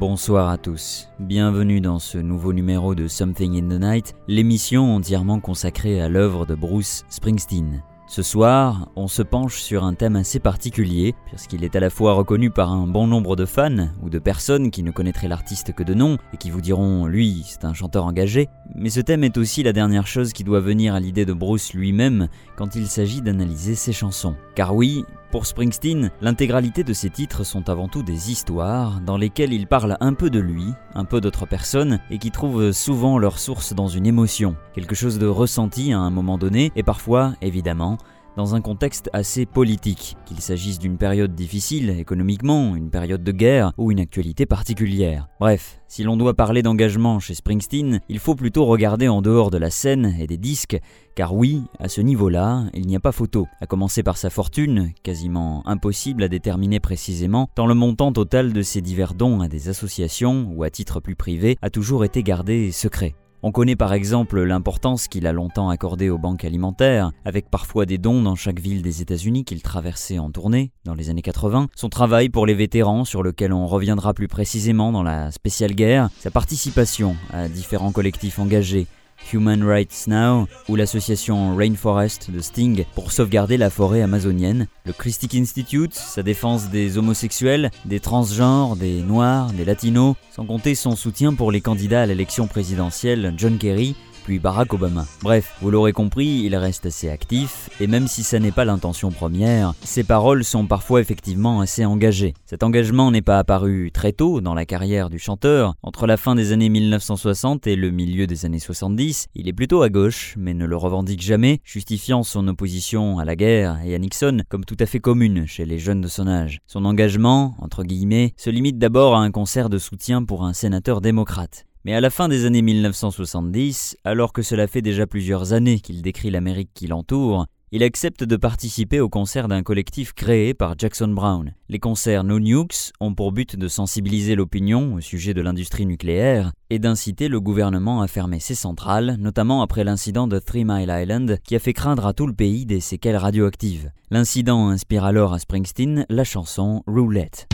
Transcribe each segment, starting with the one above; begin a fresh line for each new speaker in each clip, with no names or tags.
Bonsoir à tous, bienvenue dans ce nouveau numéro de Something in the Night, l'émission entièrement consacrée à l'œuvre de Bruce Springsteen. Ce soir, on se penche sur un thème assez particulier, puisqu'il est à la fois reconnu par un bon nombre de fans ou de personnes qui ne connaîtraient l'artiste que de nom et qui vous diront lui, c'est un chanteur engagé, mais ce thème est aussi la dernière chose qui doit venir à l'idée de Bruce lui-même quand il s'agit d'analyser ses chansons. Car oui, pour Springsteen, l'intégralité de ses titres sont avant tout des histoires dans lesquelles il parle un peu de lui, un peu d'autres personnes et qui trouvent souvent leur source dans une émotion, quelque chose de ressenti à un moment donné et parfois, évidemment, dans un contexte assez politique, qu'il s'agisse d'une période difficile économiquement, une période de guerre ou une actualité particulière. Bref, si l'on doit parler d'engagement chez Springsteen, il faut plutôt regarder en dehors de la scène et des disques, car oui, à ce niveau-là, il n'y a pas photo, à commencer par sa fortune, quasiment impossible à déterminer précisément, tant le montant total de ses divers dons à des associations ou à titre plus privé a toujours été gardé secret. On connaît par exemple l'importance qu'il a longtemps accordée aux banques alimentaires, avec parfois des dons dans chaque ville des États-Unis qu'il traversait en tournée dans les années 80, son travail pour les vétérans sur lequel on reviendra plus précisément dans la spéciale guerre, sa participation à différents collectifs engagés, Human Rights Now ou l'association Rainforest de Sting pour sauvegarder la forêt amazonienne, le Christic Institute, sa défense des homosexuels, des transgenres, des noirs, des latinos, sans compter son soutien pour les candidats à l'élection présidentielle John Kerry puis Barack Obama. Bref, vous l'aurez compris, il reste assez actif, et même si ça n'est pas l'intention première, ses paroles sont parfois effectivement assez engagées. Cet engagement n'est pas apparu très tôt dans la carrière du chanteur, entre la fin des années 1960 et le milieu des années 70, il est plutôt à gauche, mais ne le revendique jamais, justifiant son opposition à la guerre et à Nixon comme tout à fait commune chez les jeunes de son âge. Son engagement, entre guillemets, se limite d'abord à un concert de soutien pour un sénateur démocrate. Mais à la fin des années 1970, alors que cela fait déjà plusieurs années qu'il décrit l'Amérique qui l'entoure, il accepte de participer au concert d'un collectif créé par Jackson Brown. Les concerts No Nukes ont pour but de sensibiliser l'opinion au sujet de l'industrie nucléaire et d'inciter le gouvernement à fermer ses centrales, notamment après l'incident de Three Mile Island qui a fait craindre à tout le pays des séquelles radioactives. L'incident inspire alors à Springsteen la chanson Roulette.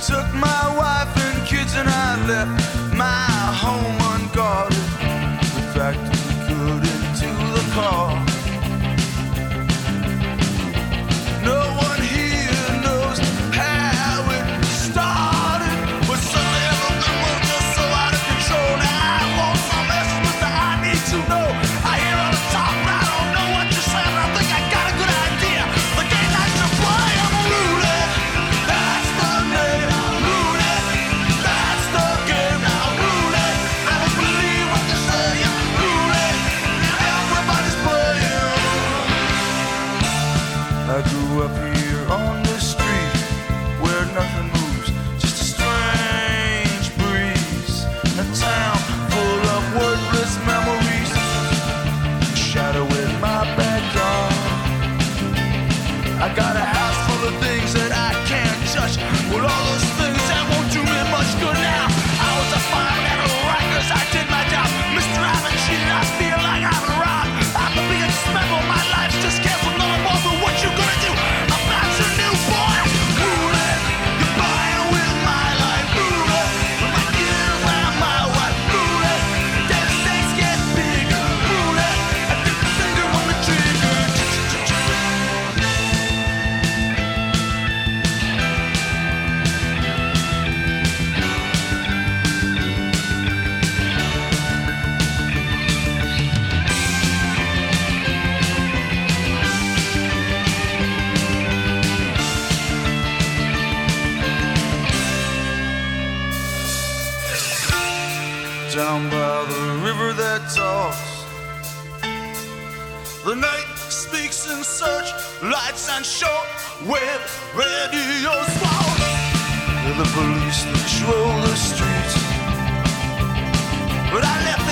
took my wife and kids and I left. down by the river that talks. The night speaks in search, lights and short web radios fall. The police patrol the streets. But I left.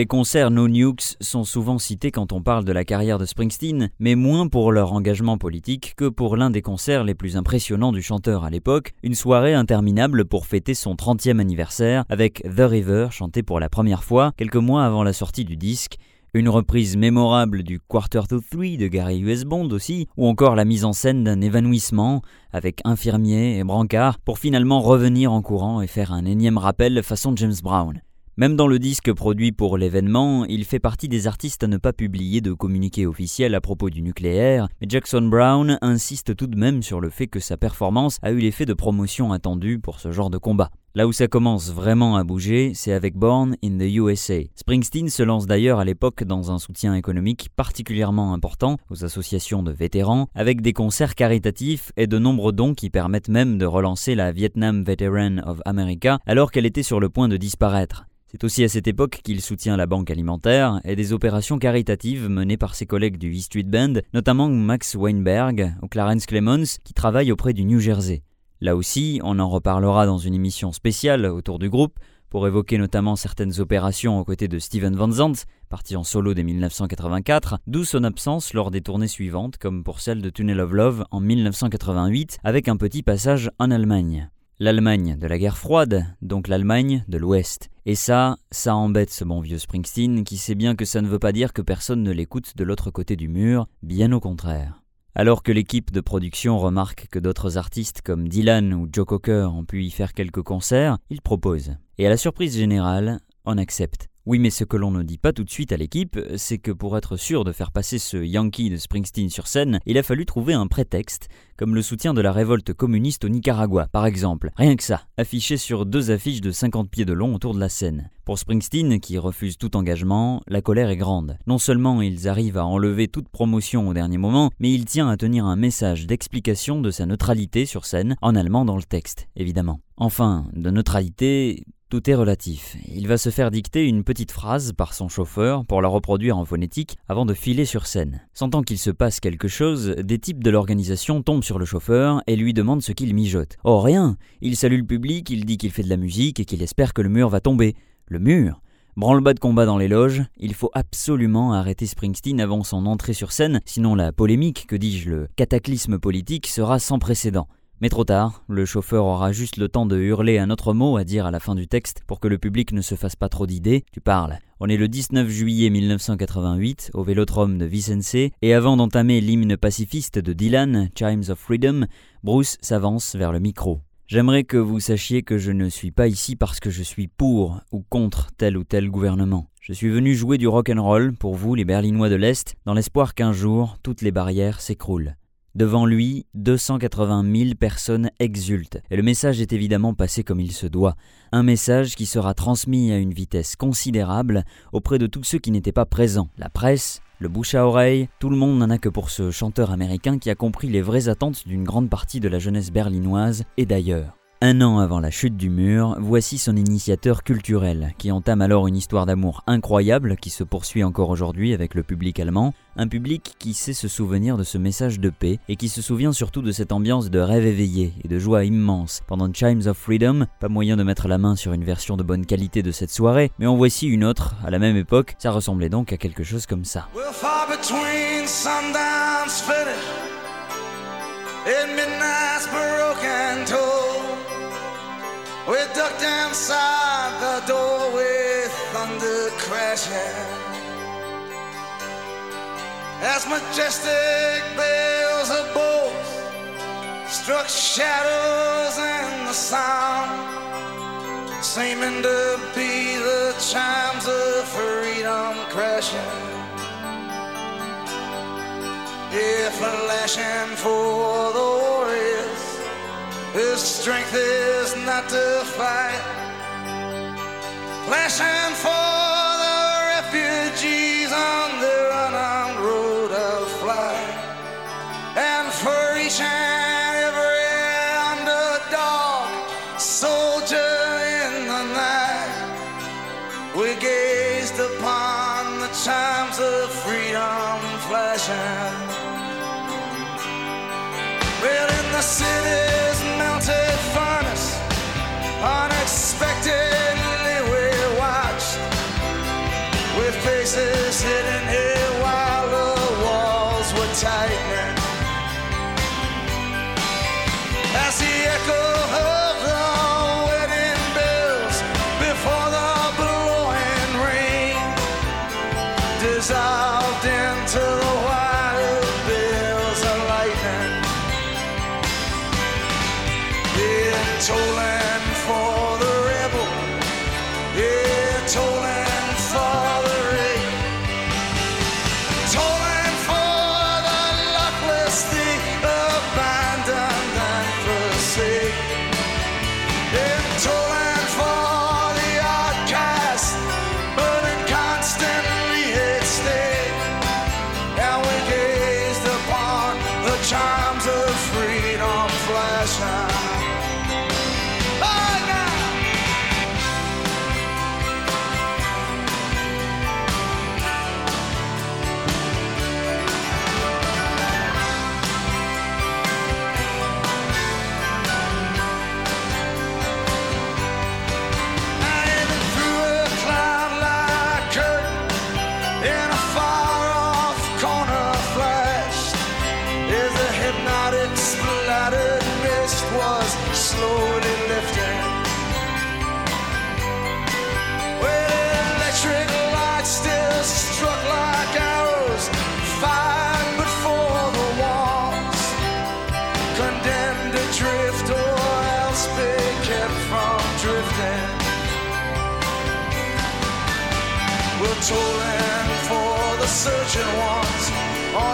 Les concerts No Nukes sont souvent cités quand on parle de la carrière de Springsteen, mais moins pour leur engagement politique que pour l'un des concerts les plus impressionnants du chanteur à l'époque, une soirée interminable pour fêter son 30e anniversaire avec The River chanté pour la première fois quelques mois avant la sortie du disque, une reprise mémorable du Quarter to Three de Gary US Bond aussi, ou encore la mise en scène d'un évanouissement avec infirmier et brancard pour finalement revenir en courant et faire un énième rappel façon James Brown. Même dans le disque produit pour l'événement, il fait partie des artistes à ne pas publier de communiqué officiel à propos du nucléaire, mais Jackson Brown insiste tout de même sur le fait que sa performance a eu l'effet de promotion attendu pour ce genre de combat. Là où ça commence vraiment à bouger, c'est avec Born in the USA. Springsteen se lance d'ailleurs à l'époque dans un soutien économique particulièrement important aux associations de vétérans, avec des concerts caritatifs et de nombreux dons qui permettent même de relancer la Vietnam Veteran of America alors qu'elle était sur le point de disparaître. C'est aussi à cette époque qu'il soutient la banque alimentaire et des opérations caritatives menées par ses collègues du E Street Band, notamment Max Weinberg ou Clarence Clemons qui travaillent auprès du New Jersey. Là aussi, on en reparlera dans une émission spéciale autour du groupe pour évoquer notamment certaines opérations aux côtés de Steven Van Zandt, parti en solo dès 1984, d'où son absence lors des tournées suivantes comme pour celle de Tunnel of Love en 1988 avec un petit passage en Allemagne. L'Allemagne de la guerre froide, donc l'Allemagne de l'Ouest. Et ça, ça embête ce bon vieux Springsteen qui sait bien que ça ne veut pas dire que personne ne l'écoute de l'autre côté du mur, bien au contraire. Alors que l'équipe de production remarque que d'autres artistes comme Dylan ou Joe Cocker ont pu y faire quelques concerts, il propose. Et à la surprise générale, on accepte. Oui, mais ce que l'on ne dit pas tout de suite à l'équipe, c'est que pour être sûr de faire passer ce Yankee de Springsteen sur scène, il a fallu trouver un prétexte, comme le soutien de la révolte communiste au Nicaragua, par exemple. Rien que ça, affiché sur deux affiches de 50 pieds de long autour de la scène. Pour Springsteen, qui refuse tout engagement, la colère est grande. Non seulement ils arrivent à enlever toute promotion au dernier moment, mais il tient à tenir un message d'explication de sa neutralité sur scène, en allemand dans le texte, évidemment. Enfin, de neutralité, tout est relatif. Il va se faire dicter une petite phrase par son chauffeur pour la reproduire en phonétique avant de filer sur scène. Sentant qu'il se passe quelque chose, des types de l'organisation tombent sur le chauffeur et lui demandent ce qu'il mijote. Oh rien Il salue le public, il dit qu'il fait de la musique et qu'il espère que le mur va tomber. Le mur Branle-bas de combat dans les loges, il faut absolument arrêter Springsteen avant son entrée sur scène, sinon la polémique, que dis-je, le cataclysme politique sera sans précédent. Mais trop tard, le chauffeur aura juste le temps de hurler un autre mot à dire à la fin du texte pour que le public ne se fasse pas trop d'idées. Tu parles. On est le 19 juillet 1988 au Vélodrome de Vicence et avant d'entamer l'hymne pacifiste de Dylan, Chimes of Freedom, Bruce s'avance vers le micro. J'aimerais que vous sachiez que je ne suis pas ici parce que je suis pour ou contre tel ou tel gouvernement. Je suis venu jouer du rock and roll pour vous les Berlinois de l'Est dans l'espoir qu'un jour toutes les barrières s'écroulent. Devant lui, 280 000 personnes exultent, et le message est évidemment passé comme il se doit, un message qui sera transmis à une vitesse considérable auprès de tous ceux qui n'étaient pas présents, la presse, le bouche à oreille, tout le monde n'en a que pour ce chanteur américain qui a compris les vraies attentes d'une grande partie de la jeunesse berlinoise et d'ailleurs. Un an avant la chute du mur, voici son initiateur culturel, qui entame alors une histoire d'amour incroyable qui se poursuit encore aujourd'hui avec le public allemand, un public qui sait se souvenir de ce message de paix et qui se souvient surtout de cette ambiance de rêve éveillé et de joie immense. Pendant Chimes of Freedom, pas moyen de mettre la main sur une version de bonne qualité de cette soirée, mais en voici une autre, à la même époque, ça ressemblait donc à quelque chose comme ça.
We ducked inside the door with thunder crashing. As majestic bells of bolts struck shadows in the sound, seeming to be the chimes of freedom crashing. If flashing for the his strength is not to fight. Flashing for the refugees on their unarmed road of flight. And for each and every underdog soldier in the night, we gazed upon the chimes of freedom flashing. Well, in the city's freedom flashing.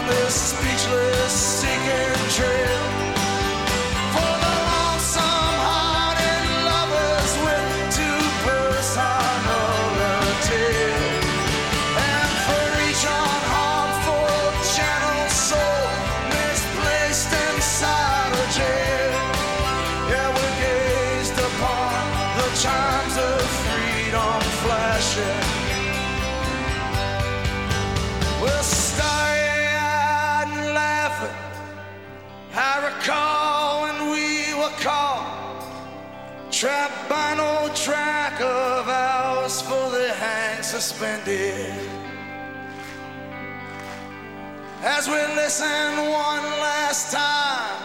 This suspended. As we listen one last time,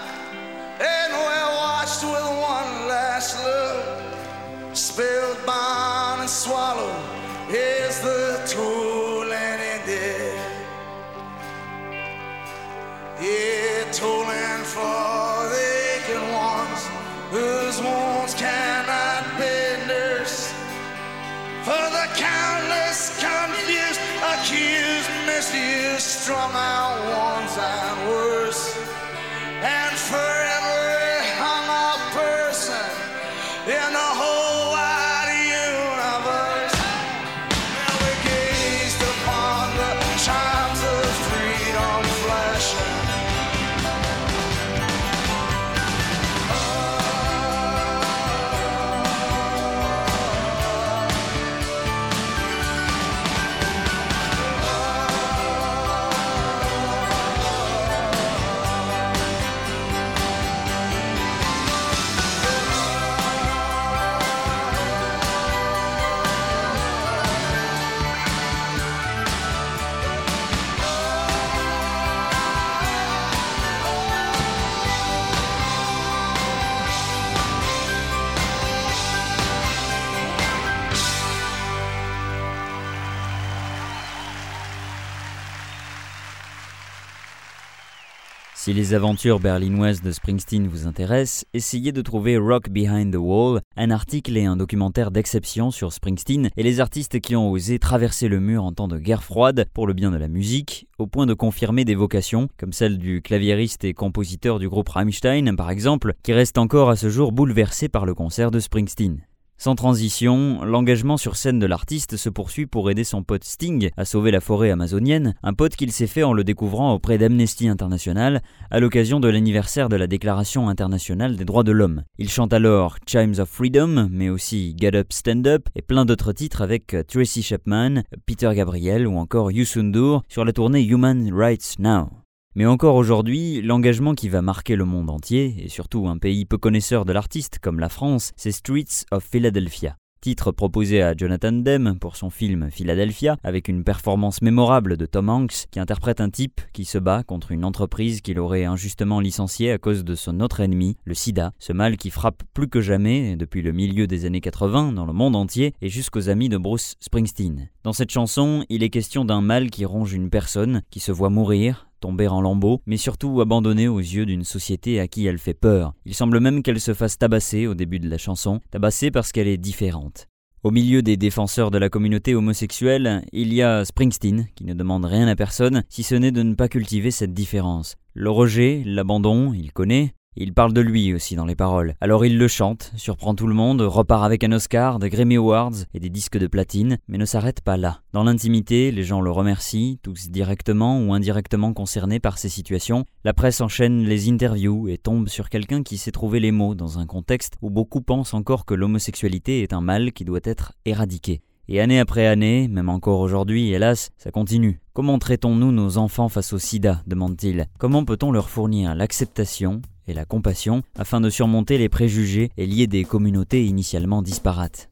and we're watched with one last look, spilled, bound, and swallowed is the tool and ended. Yeah, tolling for the aching ones whose wounds cannot be nursed. For the countless thirsty is strung out, worn down, worse.
Si les aventures berlinoises de Springsteen vous intéressent, essayez de trouver Rock Behind the Wall, un article et un documentaire d'exception sur Springsteen et les artistes qui ont osé traverser le mur en temps de guerre froide pour le bien de la musique, au point de confirmer des vocations, comme celle du claviériste et compositeur du groupe Rammstein par exemple, qui reste encore à ce jour bouleversé par le concert de Springsteen. Sans transition, l'engagement sur scène de l'artiste se poursuit pour aider son pote Sting à sauver la forêt amazonienne, un pote qu'il s'est fait en le découvrant auprès d'Amnesty International à l'occasion de l'anniversaire de la Déclaration internationale des droits de l'homme. Il chante alors Chimes of Freedom, mais aussi Get Up, Stand Up et plein d'autres titres avec Tracy Chapman, Peter Gabriel ou encore Yusundur sur la tournée Human Rights Now. Mais encore aujourd'hui, l'engagement qui va marquer le monde entier, et surtout un pays peu connaisseur de l'artiste comme la France, c'est Streets of Philadelphia. Titre proposé à Jonathan Demme pour son film Philadelphia, avec une performance mémorable de Tom Hanks qui interprète un type qui se bat contre une entreprise qu'il aurait injustement licenciée à cause de son autre ennemi, le sida, ce mal qui frappe plus que jamais depuis le milieu des années 80 dans le monde entier et jusqu'aux amis de Bruce Springsteen. Dans cette chanson, il est question d'un mal qui ronge une personne, qui se voit mourir, tomber en lambeaux, mais surtout abandonnée aux yeux d'une société à qui elle fait peur. Il semble même qu'elle se fasse tabasser au début de la chanson, tabassée parce qu'elle est différente. Au milieu des défenseurs de la communauté homosexuelle, il y a Springsteen, qui ne demande rien à personne, si ce n'est de ne pas cultiver cette différence. Le rejet, l'abandon, il connaît, il parle de lui aussi dans les paroles. Alors il le chante, surprend tout le monde, repart avec un Oscar, des Grammy Awards et des disques de platine, mais ne s'arrête pas là. Dans l'intimité, les gens le remercient, tous directement ou indirectement concernés par ces situations. La presse enchaîne les interviews et tombe sur quelqu'un qui sait trouver les mots dans un contexte où beaucoup pensent encore que l'homosexualité est un mal qui doit être éradiqué. Et année après année, même encore aujourd'hui, hélas, ça continue. Comment traitons-nous nos enfants face au sida demande-t-il. Comment peut-on leur fournir l'acceptation la compassion afin de surmonter les préjugés et lier des communautés initialement disparates.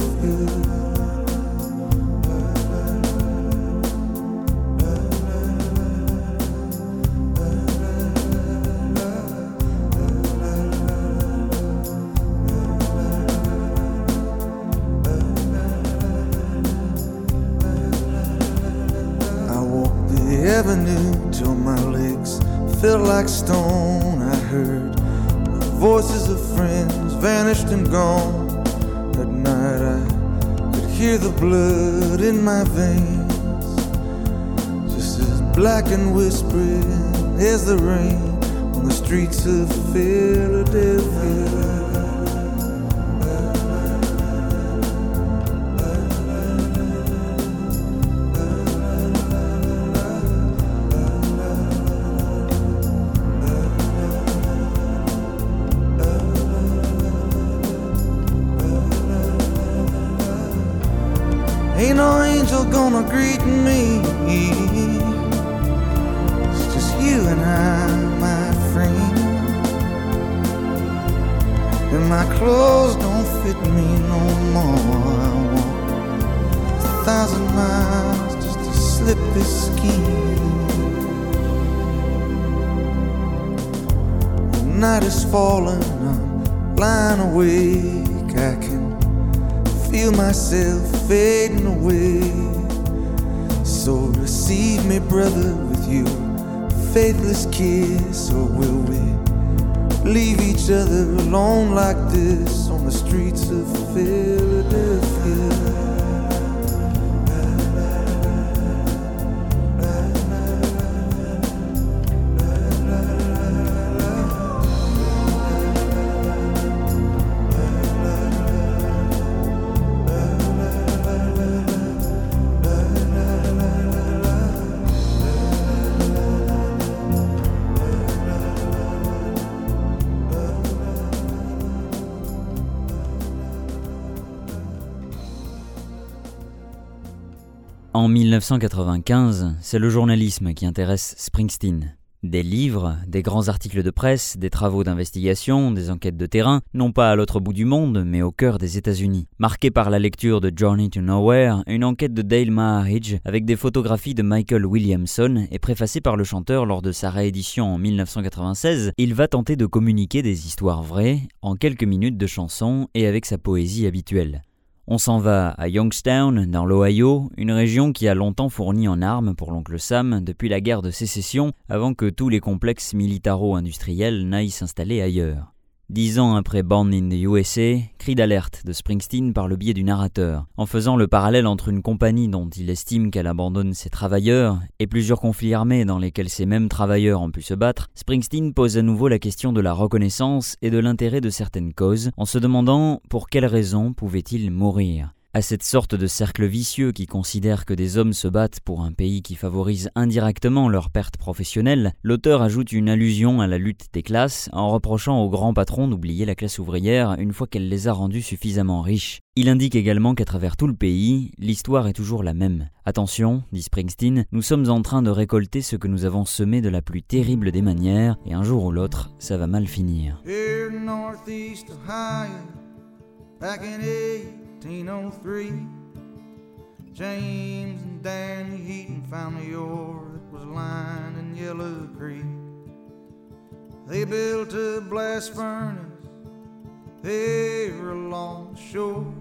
And gone. At night I could hear the blood in my veins, just as black and whispering as the rain on the streets of Philadelphia. And my clothes don't fit me no more. I walk a thousand miles just to slip this skin. The night is falling, I'm lying awake. I can feel myself fading away. So receive me, brother, with you, faithless kiss, or will we leave each other alone like this on the streets of Philadelphia?
1995, c'est le journalisme qui intéresse Springsteen. Des livres, des grands articles de presse, des travaux d'investigation, des enquêtes de terrain, non pas à l'autre bout du monde, mais au cœur des États-Unis. Marqué par la lecture de Journey to Nowhere, une enquête de Dale Maharidge avec des photographies de Michael Williamson et préfacée par le chanteur lors de sa réédition en 1996, il va tenter de communiquer des histoires vraies en quelques minutes de chansons et avec sa poésie habituelle. On s'en va à Youngstown, dans l'Ohio, une région qui a longtemps fourni en armes pour l'oncle Sam depuis la guerre de sécession, avant que tous les complexes militaro-industriels n'aillent s'installer ailleurs. Dix ans après Born in the USA, cri d'alerte de Springsteen par le biais du narrateur, en faisant le parallèle entre une compagnie dont il estime qu'elle abandonne ses travailleurs et plusieurs conflits armés dans lesquels ces mêmes travailleurs ont pu se battre, Springsteen pose à nouveau la question de la reconnaissance et de l'intérêt de certaines causes, en se demandant pour quelles raisons pouvaient-ils mourir. À cette sorte de cercle vicieux qui considère que des hommes se battent pour un pays qui favorise indirectement leur perte professionnelle, l'auteur ajoute une allusion à la lutte des classes en reprochant aux grands patrons d'oublier la classe ouvrière une fois qu'elle les a rendus suffisamment riches. Il indique également qu'à travers tout le pays, l'histoire est toujours la même. Attention, dit Springsteen, nous sommes en train de récolter ce que nous avons semé de la plus terrible des manières, et un jour ou l'autre, ça va mal finir.
In Northeast Ohio, back in 1803, James and Danny Heaton found the ore that was lying in Yellow Creek. They built a blast furnace there along the shore,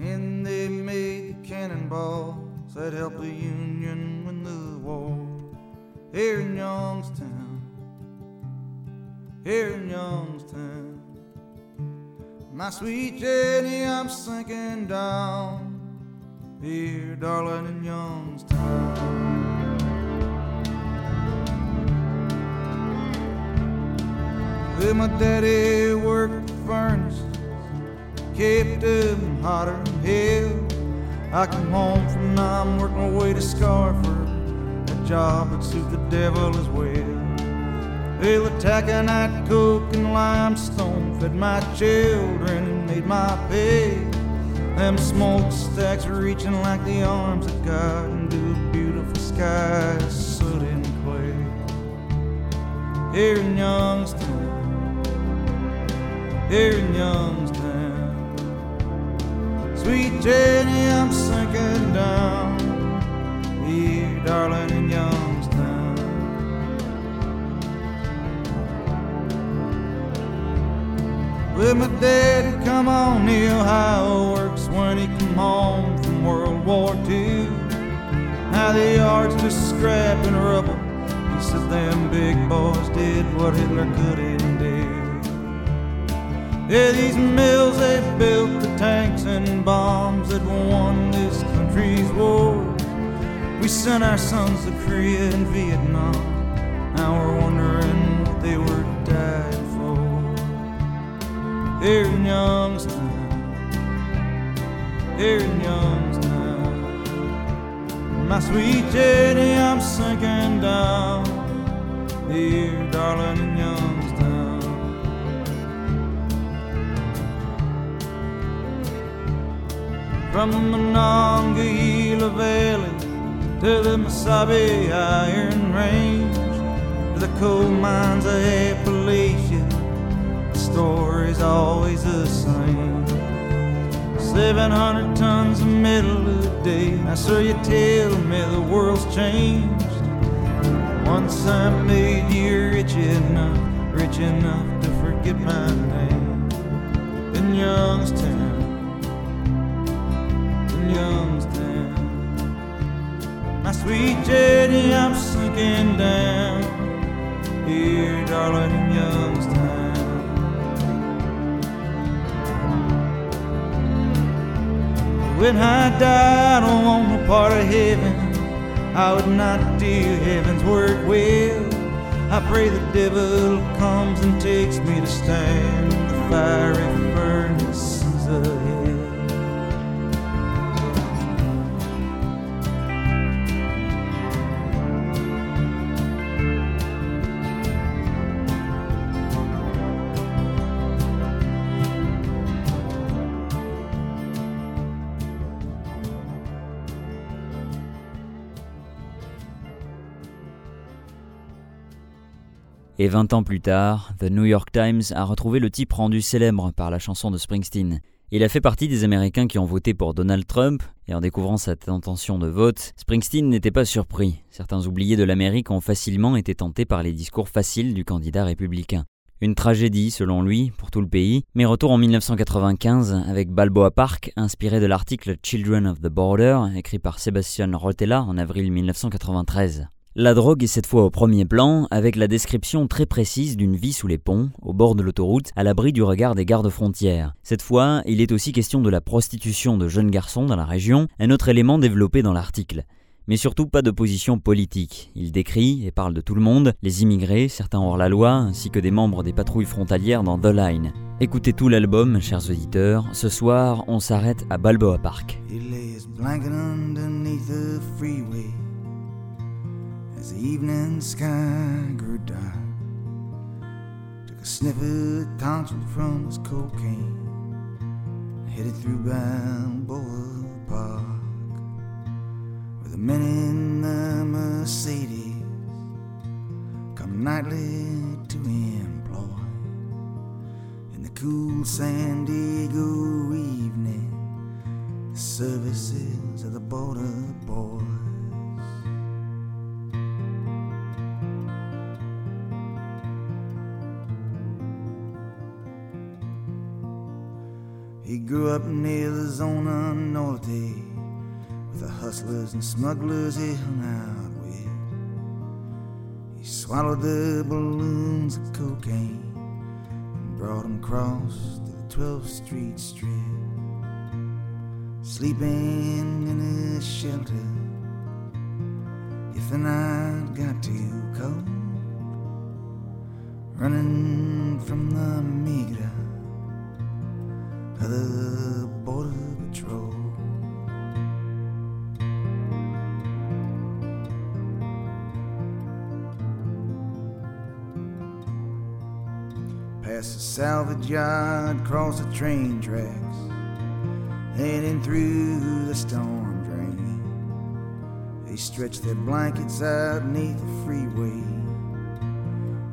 and they made the cannonballs that helped the Union win the war. Here in Youngstown, here in Youngstown. My sweet Jenny, I'm sinking down here, darling, in Youngstown. Well, my daddy worked the furnace, kept them hotter than hell. I come home from now, I'm working my way to Scarford, a job that suits the devil as well. Well, the taconite, coke, and limestone fed my children and made my pay. Them smokestacks reaching like the arms of God into beautiful sky, soot and clay. Here in Youngstown, here in Youngstown, sweet Jenny, I'm sinking down. Here, darling, in Youngstown. Well, my daddy come on the Ohio works when he come home from World War II. Now the yard's just scrap and rubble. He said them big boys did what Hitler couldn't do. Yeah, these mills they built the tanks and bombs that won this country's war. We sent our sons to Korea and Vietnam. Now we're wondering here in Youngstown, here in Youngstown. My sweet Jenny, I'm sinking down here, darling, in Youngstown. From the Monongahela Valley to the Mesabi Iron Range to the coal mines of Appalachia story's always the same. 700 tons of metal a day. Now, sir, you tell me the world's changed. Once I made you rich enough, rich enough to forget my name. In Youngstown, in Youngstown. My sweet Jenny, I'm sinking down. When I die, I don't want a part of heaven, I would not do heaven's work well. I pray the devil comes and takes me to stand in the fiery furnaces of hell.
Et 20 ans plus tard, The New York Times a retrouvé le type rendu célèbre par la chanson de Springsteen. Il a fait partie des Américains qui ont voté pour Donald Trump, et en découvrant cette intention de vote, Springsteen n'était pas surpris. Certains oubliés de l'Amérique ont facilement été tentés par les discours faciles du candidat républicain. Une tragédie, selon lui, pour tout le pays, mais retour en 1995 avec Balboa Park, inspiré de l'article Children of the Border, écrit par Sebastian Rotella en avril 1993. La drogue est cette fois au premier plan, avec la description très précise d'une vie sous les ponts, au bord de l'autoroute, à l'abri du regard des gardes frontières. Cette fois, il est aussi question de la prostitution de jeunes garçons dans la région, un autre élément développé dans l'article. Mais surtout pas de position politique. Il décrit et parle de tout le monde, les immigrés, certains hors la loi, ainsi que des membres des patrouilles frontalières dans The Line. Écoutez tout l'album, chers auditeurs. Ce soir, on s'arrête à Balboa Park.
As the evening sky grew dark. Took a sniffy tonsure from his cocaine, headed through Balboa Park, where the men in the Mercedes come nightly to employ. In the cool San Diego evening, the services of the border boys. Up near the Zona Norte with the hustlers and smugglers he hung out with. He swallowed the balloons of cocaine and brought them across to the 12th Street Strip. Sleeping in a shelter if the night got too cold. Running from the salvage yard, cross the train tracks, heading through the storm drain. They stretched their blankets out neath the freeway,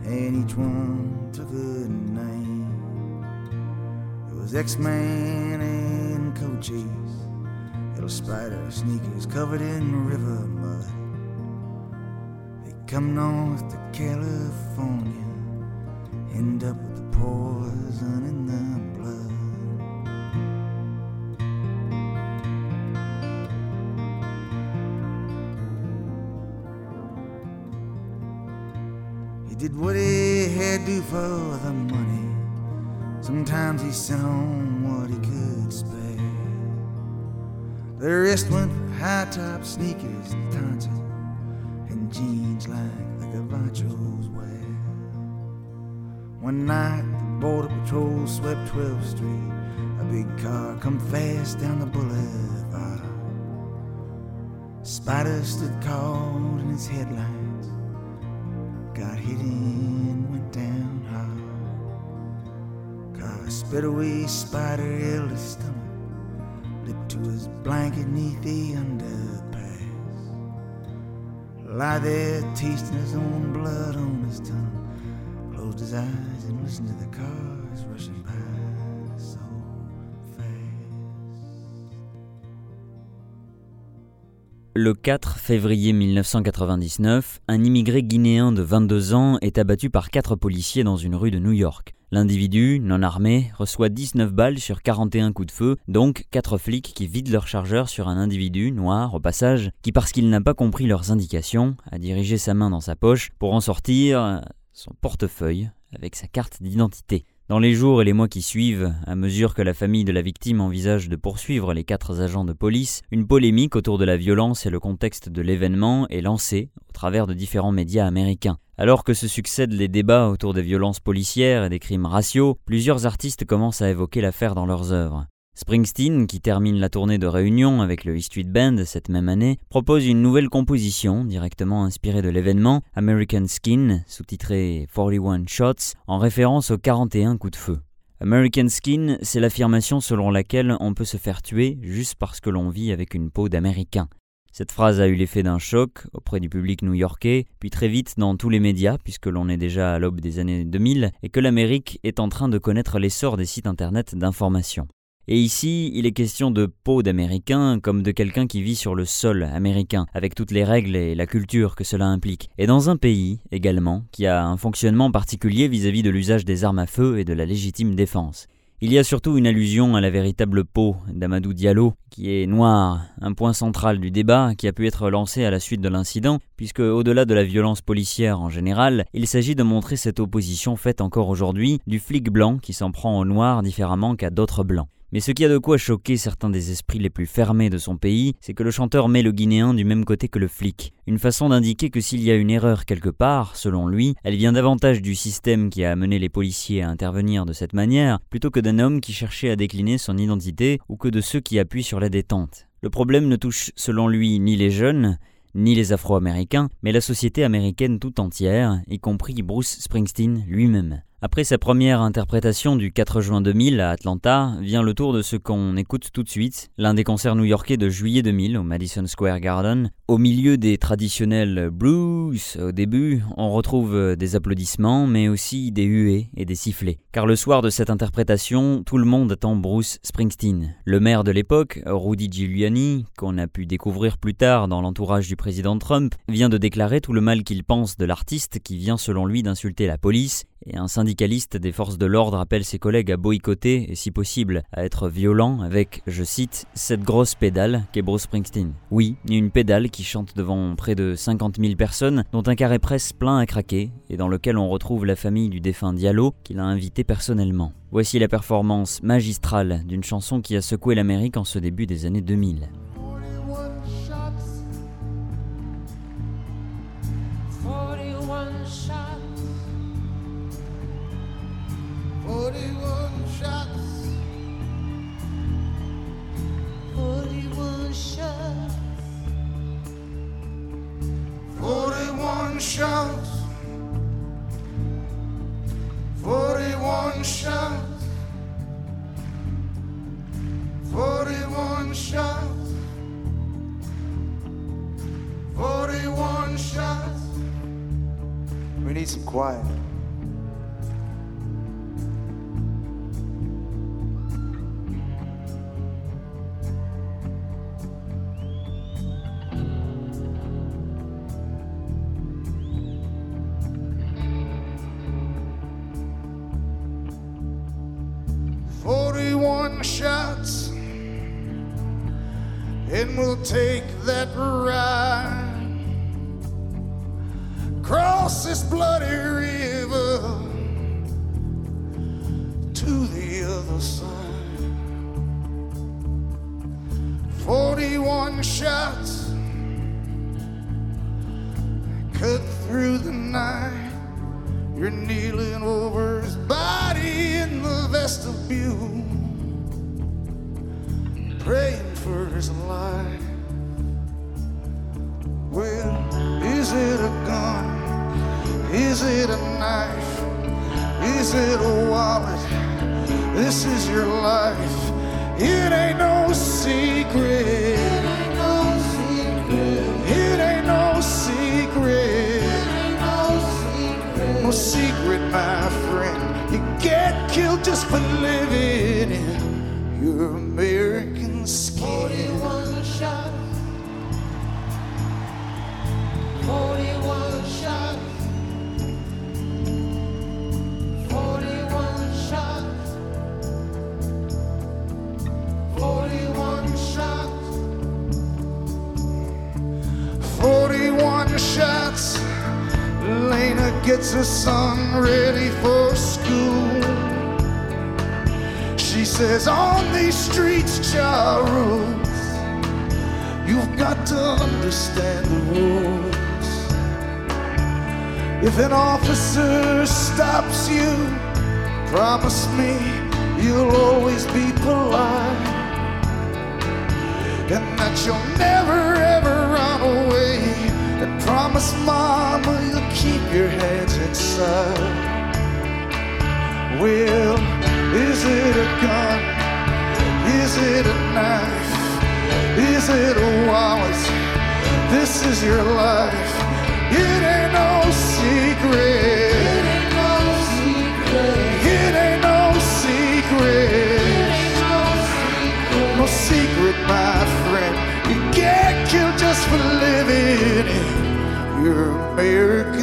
and each one took a name. There was X-Man and Cochise, little spider sneakers covered in river mud. They come north to California, did what he had to for the money. Sometimes he sent home what he could spare. The rest went for high top sneakers, tonsils, and jeans like the Gavachos wear. One night, the Border Patrol swept 12th Street. A big car come fast down the boulevard. Spider stood caught in his headlights. Went down hard. Car sped away, Spider held his stomach. Lipped to his blanket neath the underpass. Lie there, tasting his own blood on his tongue. Closed his eyes and listened to the cars rushing by
Le 4 février 1999, un immigré guinéen de 22 ans est abattu par quatre policiers dans une rue de New York. L'individu, non armé, reçoit 19 balles sur 41 coups de feu, donc 4 flics qui vident leur chargeur sur un individu noir au passage, qui parce qu'il n'a pas compris leurs indications, a dirigé sa main dans sa poche pour en sortir son portefeuille avec sa carte d'identité. Dans les jours et les mois qui suivent, à mesure que la famille de la victime envisage de poursuivre les quatre agents de police, une polémique autour de la violence et le contexte de l'événement est lancée au travers de différents médias américains. Alors que se succèdent les débats autour des violences policières et des crimes raciaux, plusieurs artistes commencent à évoquer l'affaire dans leurs œuvres. Springsteen, qui termine la tournée de réunion avec le E Street Band cette même année, propose une nouvelle composition directement inspirée de l'événement, American Skin, sous-titré 41 Shots, en référence aux 41 coups de feu. American Skin, c'est l'affirmation selon laquelle on peut se faire tuer juste parce que l'on vit avec une peau d'Américain. Cette phrase a eu l'effet d'un choc auprès du public new-yorkais, puis très vite dans tous les médias, puisque l'on est déjà à l'aube des années 2000, et que l'Amérique est en train de connaître l'essor des sites internet d'information. Et ici, il est question de peau d'Américain comme de quelqu'un qui vit sur le sol américain, avec toutes les règles et la culture que cela implique. Et dans un pays, également, qui a un fonctionnement particulier vis-à-vis de l'usage des armes à feu et de la légitime défense. Il y a surtout une allusion à la véritable peau d'Amadou Diallo, qui est noire, un point central du débat qui a pu être lancé à la suite de l'incident, puisque au-delà de la violence policière en général, il s'agit de montrer cette opposition faite encore aujourd'hui du flic blanc qui s'en prend au noir différemment qu'à d'autres blancs. Mais ce qui a de quoi choquer certains des esprits les plus fermés de son pays, c'est que le chanteur met le Guinéen du même côté que le flic. Une façon d'indiquer que s'il y a une erreur quelque part, selon lui, elle vient davantage du système qui a amené les policiers à intervenir de cette manière, plutôt que d'un homme qui cherchait à décliner son identité ou que de ceux qui appuient sur la détente. Le problème ne touche selon lui ni les jeunes, ni les Afro-Américains, mais la société américaine tout entière, y compris Bruce Springsteen lui-même. Après sa première interprétation du 4 juin 2000 à Atlanta, vient le tour de ce qu'on écoute tout de suite, l'un des concerts new-yorkais de juillet 2000 au Madison Square Garden. Au milieu des traditionnels blues, au début, on retrouve des applaudissements, mais aussi des huées et des sifflets. Car le soir de cette interprétation, tout le monde attend Bruce Springsteen. Le maire de l'époque, Rudy Giuliani, qu'on a pu découvrir plus tard dans l'entourage du président Trump, vient de déclarer tout le mal qu'il pense de l'artiste qui vient selon lui d'insulter la police et un syndicaliste des forces de l'ordre appelle ses collègues à boycotter et si possible à être violents avec, je cite, cette grosse pédale qu'est Bruce Springsteen. Oui, une pédale qui chante devant près de 50 000 personnes dont un carré presse plein à craquer et dans lequel on retrouve la famille du défunt Diallo qu'il a invité personnellement. Voici la performance magistrale d'une chanson qui a secoué l'Amérique en ce début des années 2000.
41 shots. 41 shots. 41 shots. 41 shots. We need some quiet. And we'll take that ride cross this bloody river to the other side. Forty-one shots cut through the night. You're kneeling over his life. Well, is it a gun? Is it a knife? Is it a wallet? This is your life. It ain't no secret. It ain't no secret. No secret. My friend. You get killed just for living in your American. 41 shots. 41 shots. 41 shots. 41 shots. 41 shots. Lena gets her son ready for school. On these streets, Charles, you've got to understand the rules. If an officer stops you, promise me you'll always be polite. And that you'll never ever run away. And promise mama you'll keep your hands inside. Well, is it a gun? Is it a knife? Is it a wallet? This is your life. It ain't no secret. It ain't no secret. It ain't no secret. No secret, my friend. You get killed just for living in your American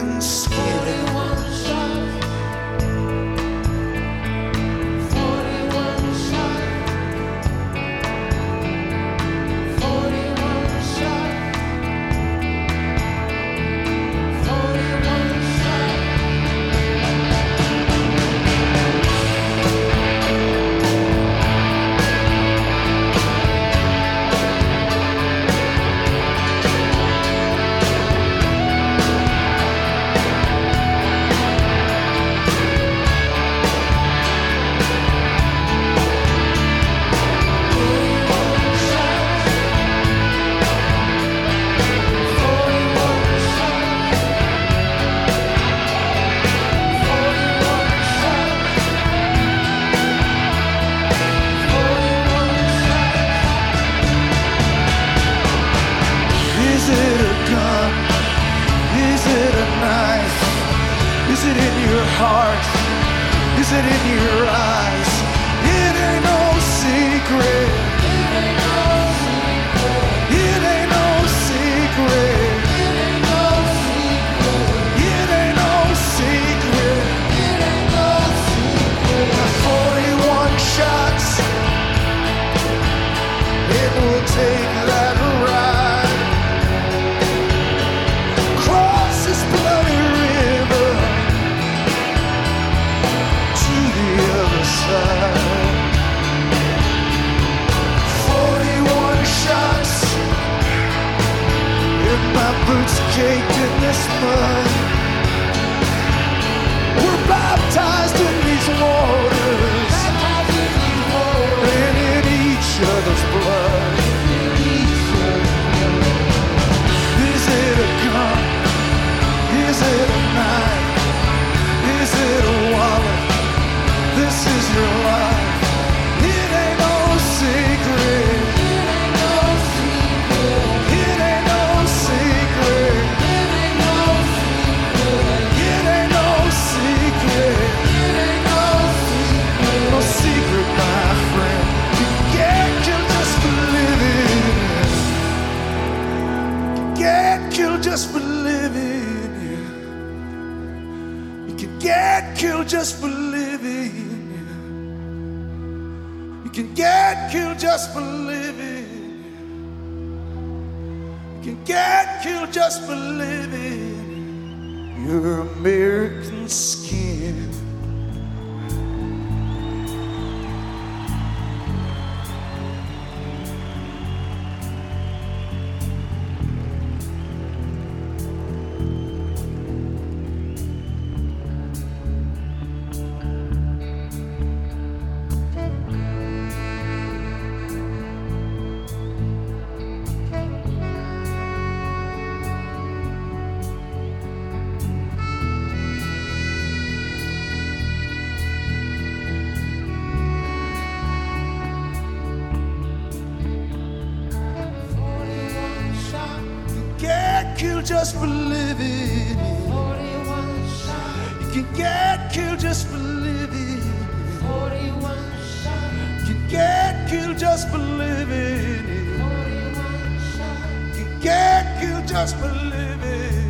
killed just for living. You can get killed just for living. You can get killed just for living. You can get killed just for living.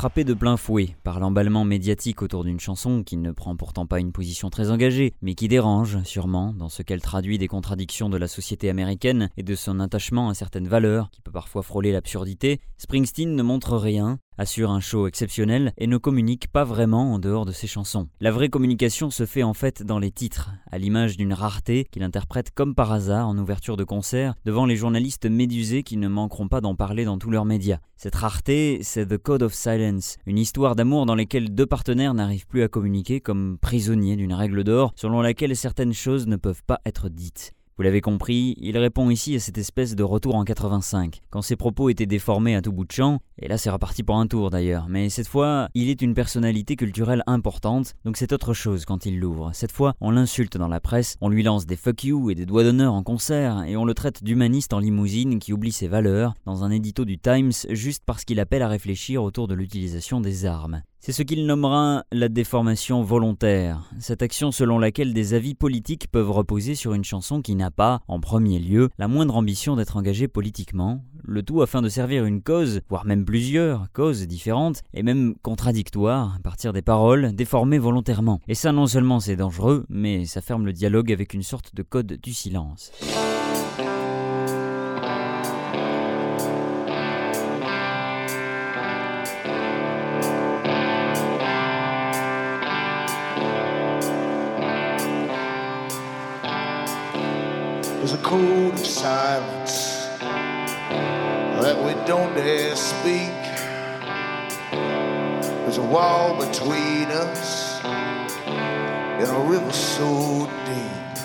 Frappé de plein fouet par l'emballement médiatique autour d'une chanson qui ne prend pourtant pas une position très engagée, mais qui dérange sûrement dans ce qu'elle traduit des contradictions de la société américaine et de son attachement à certaines valeurs qui peut parfois frôler l'absurdité, Springsteen ne montre rien, assure un show exceptionnel et ne communique pas vraiment en dehors de ses chansons. La vraie communication se fait en fait dans les titres, à l'image d'une rareté qu'il interprète comme par hasard en ouverture de concert devant les journalistes médusés qui ne manqueront pas d'en parler dans tous leurs médias. Cette rareté, c'est The Code of Silence, une histoire d'amour dans laquelle deux partenaires n'arrivent plus à communiquer comme prisonniers d'une règle d'or selon laquelle certaines choses ne peuvent pas être dites. Vous l'avez compris, il répond ici à cette espèce de retour en 85, quand ses propos étaient déformés à tout bout de champ, et là c'est reparti pour un tour d'ailleurs, mais cette fois, il est une personnalité culturelle importante, donc c'est autre chose quand il l'ouvre. Cette fois, on l'insulte dans la presse, on lui lance des fuck you et des doigts d'honneur en concert, et on le traite d'humaniste en limousine qui oublie ses valeurs, dans un édito du Times, juste parce qu'il appelle à réfléchir autour de l'utilisation des armes. C'est ce qu'il nommera la déformation volontaire, cette action selon laquelle des avis politiques peuvent reposer sur une chanson qui n'a pas, en premier lieu, la moindre ambition d'être engagée politiquement, le tout afin de servir une cause, voire même plusieurs causes différentes, et même contradictoires, à partir des paroles déformées volontairement. Et ça non seulement c'est dangereux, mais ça ferme le dialogue avec une sorte de code du silence.
There's a code of silence that we don't dare speak. There's a wall between us and a river so deep.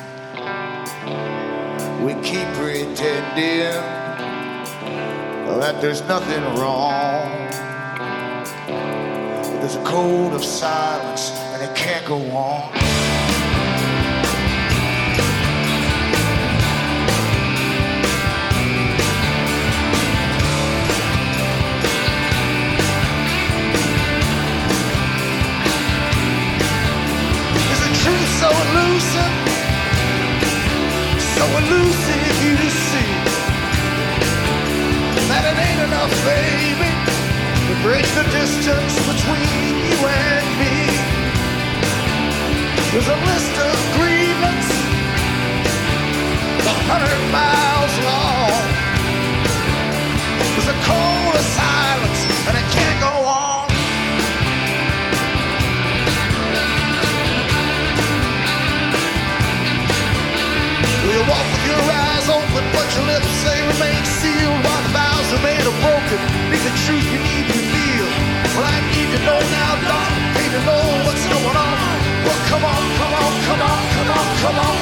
We keep pretending that there's nothing wrong. But there's a code of silence and it can't go on. Elusive? So elusive you to see that it ain't enough, baby, to bridge the distance between you and me. There's a list of grievance a hundred miles long. There's a call eyes open, but your lips say remain sealed while vows are made are broken. Need the truth you need to feel. Well, I need to know now, darling. Need to know what's going on. Well, come on, come on, come on, come on, come on,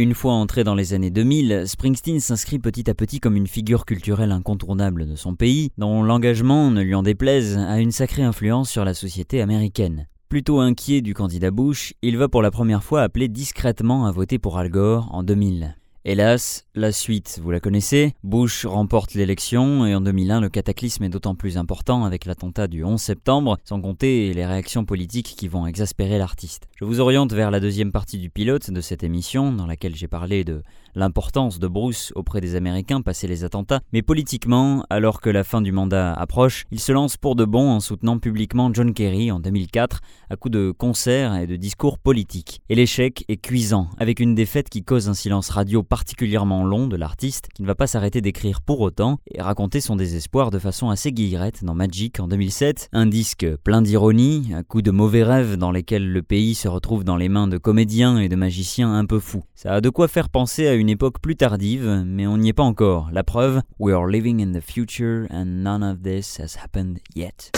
Une fois entré dans les années 2000, Springsteen s'inscrit petit à petit comme une figure culturelle incontournable de son pays, dont l'engagement, ne lui en déplaise, a une sacrée influence sur la société américaine. Plutôt inquiet du candidat Bush, il va pour la première fois appeler discrètement à voter pour Al Gore en 2000. Hélas, la suite, vous la connaissez. Bush remporte l'élection et en 2001, le cataclysme est d'autant plus important avec l'attentat du 11 septembre, sans compter les réactions politiques qui vont exaspérer l'artiste. Je vous oriente vers la deuxième partie du pilote de cette émission, dans laquelle j'ai parlé de l'importance de Bruce auprès des Américains passé les attentats, mais politiquement, alors que la fin du mandat approche, il se lance pour de bon en soutenant publiquement John Kerry en 2004 à coups de concerts et de discours politiques. Et l'échec est cuisant, avec une défaite qui cause un silence radio particulièrement long de l'artiste, qui ne va pas s'arrêter d'écrire pour autant et raconter son désespoir de façon assez guillerette dans Magic en 2007, un disque plein d'ironie, à coups de mauvais rêves dans lesquels le pays se retrouve dans les mains de comédiens et de magiciens un peu fous. Ça a de quoi faire penser à une époque plus tardive, mais on n'y est pas encore. La preuve, we are living in the future and none of this has happened yet.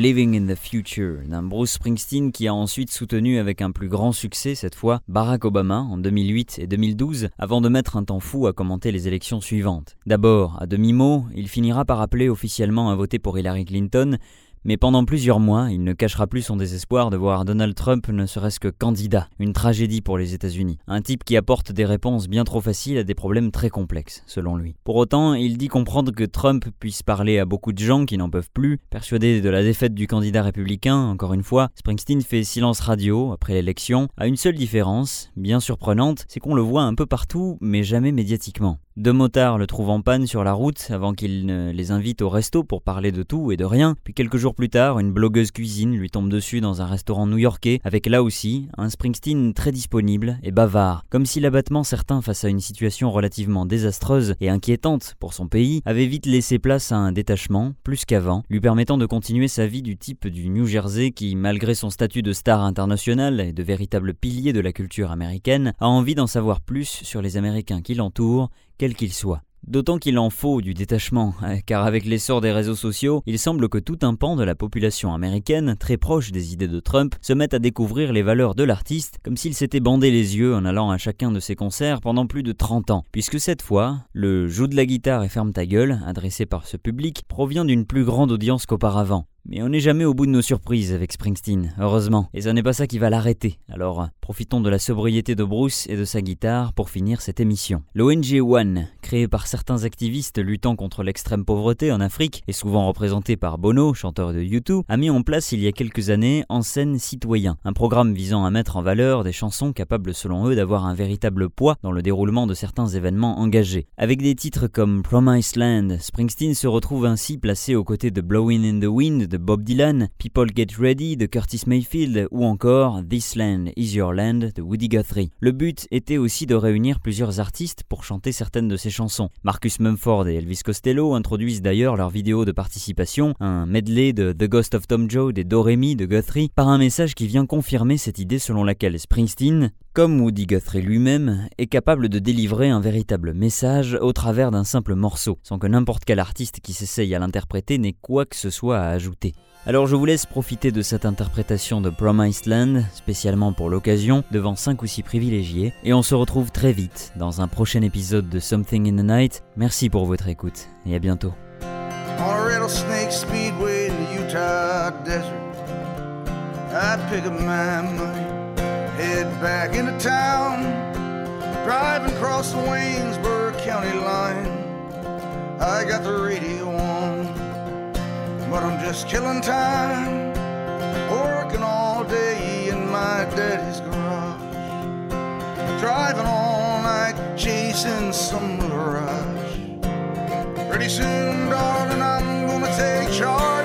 Living in the Future,
d'un Bruce Springsteen qui a ensuite soutenu avec un plus grand succès cette fois Barack Obama en 2008 et 2012 avant de mettre un temps fou à commenter les élections suivantes. D'abord, à demi-mot, il finira par appeler officiellement à voter pour Hillary Clinton, mais pendant plusieurs mois, il ne cachera plus son désespoir de voir Donald Trump ne serait-ce que candidat. Une tragédie pour les États-Unis. Un type qui apporte des réponses bien trop faciles à des problèmes très complexes, selon lui. Pour autant, il dit comprendre que Trump puisse parler à beaucoup de gens qui n'en peuvent plus. Persuadé de la défaite du candidat républicain, encore une fois, Springsteen fait silence radio après l'élection, à une seule différence, bien surprenante, c'est qu'on le voit un peu partout, mais jamais médiatiquement. Deux motards le trouvent en panne sur la route avant qu'il ne les invite au resto pour parler de tout et de rien. Puis quelques jours plus tard, une blogueuse cuisine lui tombe dessus dans un restaurant new-yorkais avec là aussi un Springsteen très disponible et bavard, comme si l'abattement certain face à une situation relativement désastreuse et inquiétante pour son pays avait vite laissé place à un détachement, plus qu'avant, lui permettant de continuer sa vie du type du New Jersey qui, malgré son statut de star international et de véritable pilier de la culture américaine, a envie d'en savoir plus sur les Américains qui l'entourent quel qu'il soit. D'autant qu'il en faut du détachement, car avec l'essor des réseaux sociaux, il semble que tout un pan de la population américaine, très proche des idées de Trump, se mette à découvrir les valeurs de l'artiste comme s'il s'était bandé les yeux en allant à chacun de ses concerts pendant plus de 30 ans, puisque cette fois, le joue de la guitare et ferme ta gueule, adressé par ce public, provient d'une plus grande audience qu'auparavant. Mais on n'est jamais au bout de nos surprises avec Springsteen, heureusement, et ce n'est pas ça qui va l'arrêter. Alors, profitons de la sobriété de Bruce et de sa guitare pour finir cette émission. L'ONG One, créé par certains activistes luttant contre l'extrême pauvreté en Afrique, et souvent représenté par Bono, chanteur de U2, a mis en place il y a quelques années En scène citoyen, un programme visant à mettre en valeur des chansons capables selon eux d'avoir un véritable poids dans le déroulement de certains événements engagés. Avec des titres comme Promised Land, Springsteen se retrouve ainsi placé aux côtés de Blowing in the Wind de Bob Dylan, People Get Ready de Curtis Mayfield ou encore This Land Is Your Land de Woody Guthrie. Le but était aussi de réunir plusieurs artistes pour chanter certaines de ces chansons. Marcus Mumford et Elvis Costello introduisent d'ailleurs leur vidéo de participation, un medley de The Ghost of Tom Joad et Doremi de Guthrie, par un message qui vient confirmer cette idée selon laquelle Springsteen, comme Woody Guthrie lui-même, est capable de délivrer un véritable message au travers d'un simple morceau, sans que n'importe quel artiste qui s'essaye à l'interpréter n'ait quoi que ce soit à ajouter. Alors je vous laisse profiter de cette interprétation de Promised Land, spécialement pour l'occasion, devant 5 ou 6 privilégiés, et on se retrouve très vite dans un prochain épisode de Something in the Night. Merci pour votre écoute, et à bientôt.
Back into town, driving across the Waynesburg County line. I got the radio on, but I'm just killing time, working all day in my daddy's garage, driving all night, chasing some mirage. Pretty soon, darling, I'm gonna take charge.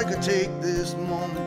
I could take this moment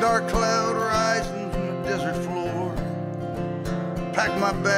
dark cloud rising from the desert floor. Pack my bags